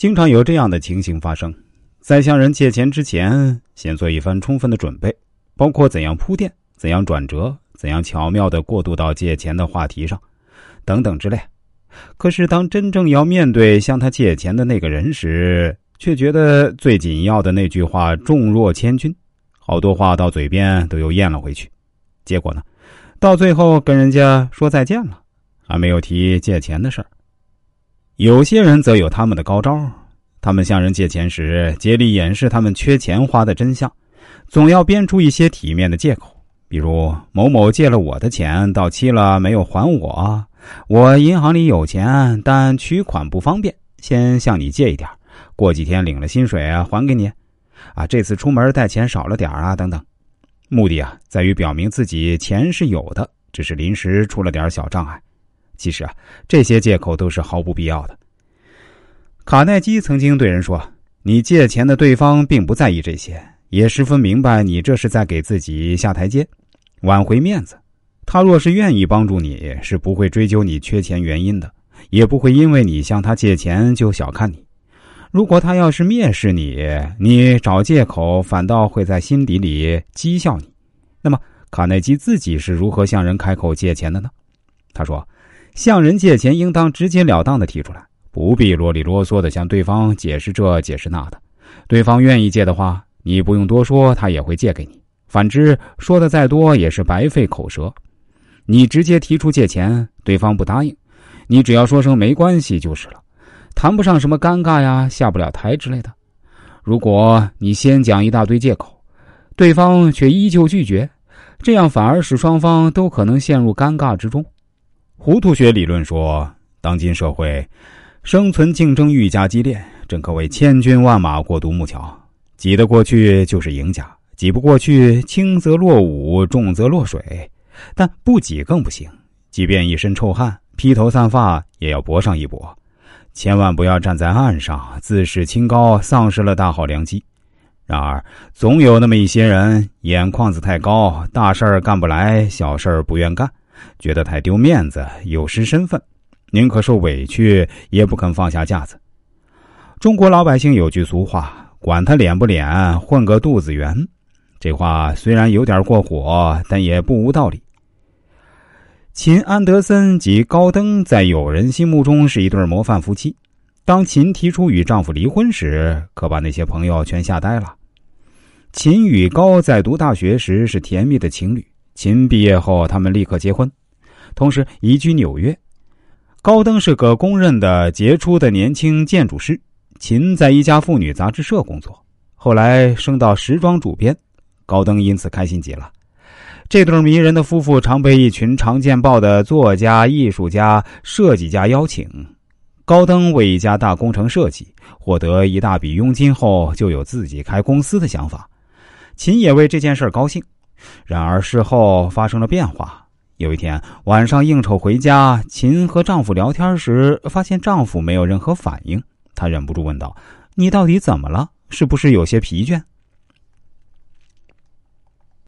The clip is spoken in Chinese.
经常有这样的情形发生：在向人借钱之前，先做一番充分的准备，包括怎样铺垫、怎样转折、怎样巧妙的过渡到借钱的话题上，等等之类。可是，当真正要面对向他借钱的那个人时，却觉得最紧要的那句话重若千钧，好多话到嘴边都又咽了回去。结果呢，到最后跟人家说再见了，还没有提借钱的事儿。有些人则有他们的高招，他们向人借钱时，竭力掩饰他们缺钱花的真相，总要编出一些体面的借口，比如某某借了我的钱到期了没有还我，我银行里有钱，但取款不方便，先向你借一点，过几天领了薪水还给你，啊这次出门带钱少了点啊等等，目的啊在于表明自己钱是有的，只是临时出了点小障碍。其实啊，这些借口都是毫不必要的。卡耐基曾经对人说：“你借钱的对方并不在意这些，也十分明白你这是在给自己下台阶，挽回面子。他若是愿意帮助你，是不会追究你缺钱原因的，也不会因为你向他借钱就小看你。如果他要是蔑视你，你找借口反倒会在心底里讥笑你。那么，卡耐基自己是如何向人开口借钱的呢？他说。”向人借钱，应当直截了当的提出来，不必啰里啰嗦的向对方解释这解释那的。对方愿意借的话，你不用多说，他也会借给你。反之，说的再多也是白费口舌。你直接提出借钱，对方不答应，你只要说声没关系就是了，谈不上什么尴尬呀、下不了台之类的。如果你先讲一大堆借口，对方却依旧拒绝，这样反而使双方都可能陷入尴尬之中。糊涂学理论说，当今社会生存竞争愈加激烈，正可谓千军万马过独木桥，挤得过去就是赢家，挤不过去，轻则落伍，重则落水。但不挤更不行，即便一身臭汗、披头散发，也要搏上一搏。千万不要站在岸上自视清高，丧失了大好良机。然而，总有那么一些人，眼眶子太高，大事儿干不来，小事儿不愿干。觉得太丢面子，有失身份，宁可受委屈，也不肯放下架子。中国老百姓有句俗话：“管他脸不脸，混个肚子圆。”这话虽然有点过火，但也不无道理。秦安德森及高登在友人心目中是一对模范夫妻。当秦提出与丈夫离婚时，可把那些朋友全吓呆了。秦与高在读大学时是甜蜜的情侣。秦毕业后，他们立刻结婚，同时移居纽约。高登是个公认的杰出的年轻建筑师，秦在一家妇女杂志社工作，后来升到时装主编，高登因此开心极了。这对迷人的夫妇常被一群常见报的作家、艺术家、设计家邀请。高登为一家大工程设计，获得一大笔佣金后，就有自己开公司的想法。秦也为这件事高兴。然而事后发生了变化。有一天晚上应酬回家，秦和丈夫聊天时，发现丈夫没有任何反应。她忍不住问道：“你到底怎么了？是不是有些疲倦？”